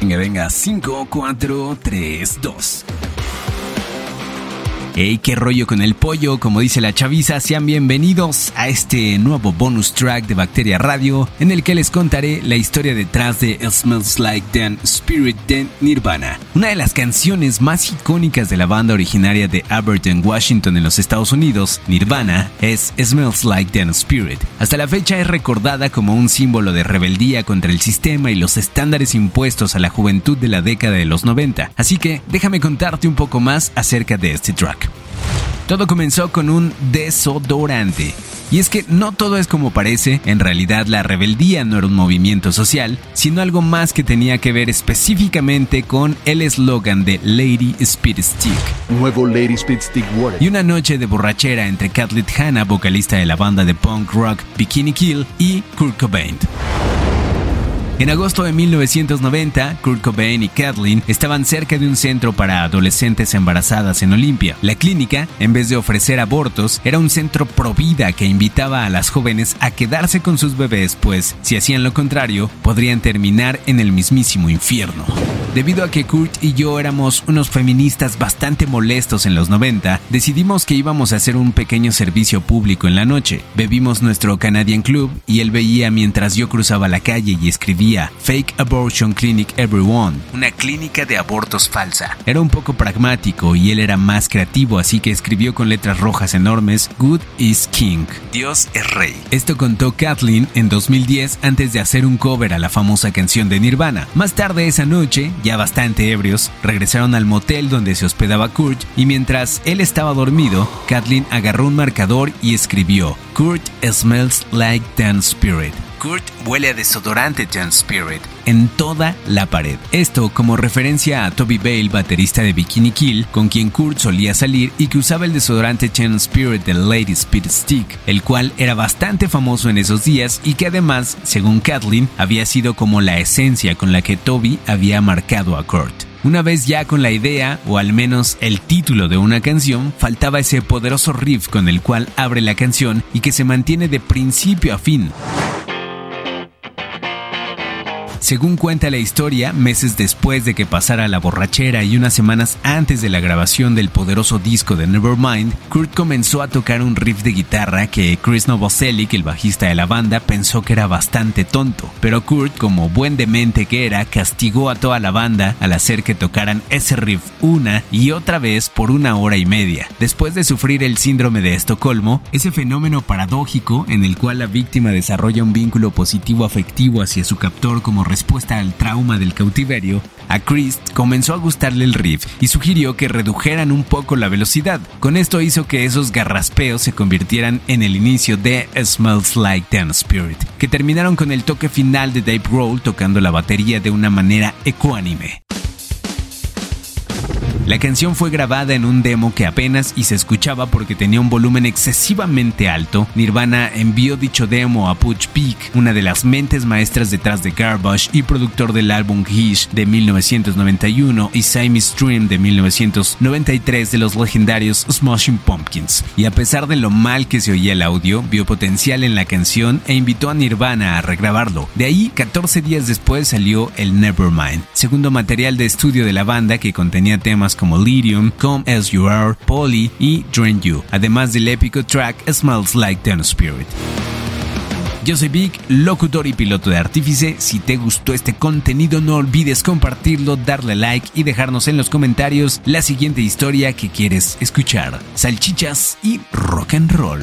Venga, venga, 5, 4, 3, 2. Hey, qué rollo con el pollo, como dice la chaviza, sean bienvenidos a este nuevo bonus track de Bacteria Radio, en el que les contaré la historia detrás de Smells Like Teen Spirit de Nirvana, una de las canciones más icónicas de la banda originaria de Aberdeen, Washington en los Estados Unidos. Nirvana es Smells Like Teen Spirit. Hasta la fecha es recordada como un símbolo de rebeldía contra el sistema y los estándares impuestos a la juventud de la década de los 90, así que déjame contarte un poco más acerca de este track. Todo comenzó con un desodorante. Y es que no todo es como parece, en realidad la rebeldía no era un movimiento social, sino algo más que tenía que ver específicamente con el eslogan de Lady Speed Stick. Nuevo Lady Speed Stick Water. Y una noche de borrachera entre Kathleen Hanna, vocalista de la banda de punk rock Bikini Kill, y Kurt Cobain. En agosto de 1990, Kurt Cobain y Kathleen estaban cerca de un centro para adolescentes embarazadas en Olimpia. La clínica, en vez de ofrecer abortos, era un centro pro vida que invitaba a las jóvenes a quedarse con sus bebés, pues si hacían lo contrario, podrían terminar en el mismísimo infierno. Debido a que Kurt y yo éramos unos feministas bastante molestos en los 90, decidimos que íbamos a hacer un pequeño servicio público en la noche. Bebimos nuestro Canadian Club y él veía mientras yo cruzaba la calle y escribía Fake Abortion Clinic Everyone, una clínica de abortos falsa. Era un poco pragmático y él era más creativo, así que escribió con letras rojas enormes Good is King, Dios es Rey. Esto contó Kathleen en 2010 antes de hacer un cover a la famosa canción de Nirvana. Más tarde esa noche, ya bastante ebrios, regresaron al motel donde se hospedaba Kurt y mientras él estaba dormido, Kathleen agarró un marcador y escribió Kurt smells like Dan Spirit. Kurt huele a desodorante Jan Spirit en toda la pared. Esto como referencia a Toby Bale, baterista de Bikini Kill, con quien Kurt solía salir y que usaba el desodorante Jan Spirit de Lady Speed Stick, el cual era bastante famoso en esos días y que además, según Kathleen, había sido como la esencia con la que Toby había marcado a Kurt. Una vez ya con la idea, o al menos el título de una canción, faltaba ese poderoso riff con el cual abre la canción y que se mantiene de principio a fin. Según cuenta la historia, meses después de que pasara la borrachera y unas semanas antes de la grabación del poderoso disco de Nevermind, Kurt comenzó a tocar un riff de guitarra que Chris Novoselic, el bajista de la banda, pensó que era bastante tonto. Pero Kurt, como buen demente que era, castigó a toda la banda al hacer que tocaran ese riff una y otra vez por una hora y media. Después de sufrir el síndrome de Estocolmo, ese fenómeno paradójico en el cual la víctima desarrolla un vínculo positivo afectivo hacia su captor como respuesta al trauma del cautiverio, a Chris comenzó a gustarle el riff y sugirió que redujeran un poco la velocidad. Con esto hizo que esos garraspeos se convirtieran en el inicio de Smells Like Teen Spirit, que terminaron con el toque final de Dave Grohl tocando la batería de una manera ecuánime. La canción fue grabada en un demo que apenas y se escuchaba porque tenía un volumen excesivamente alto. Nirvana envió dicho demo a Butch Peak, una de las mentes maestras detrás de Garbage y productor del álbum Gish de 1991 y Siamese Dream de 1993 de los legendarios Smashing Pumpkins. Y a pesar de lo mal que se oía el audio, vio potencial en la canción e invitó a Nirvana a regrabarlo. De ahí, 14 días después salió el Nevermind, segundo material de estudio de la banda que contenía temas como Lyrium, Come As You Are, Polly y Drain You, además del épico track Smells Like Teen Spirit. Yo soy Vic, locutor y piloto de Artífice. Si te gustó este contenido, no olvides compartirlo, darle like y dejarnos en los comentarios la siguiente historia que quieres escuchar. Salchichas y rock and roll.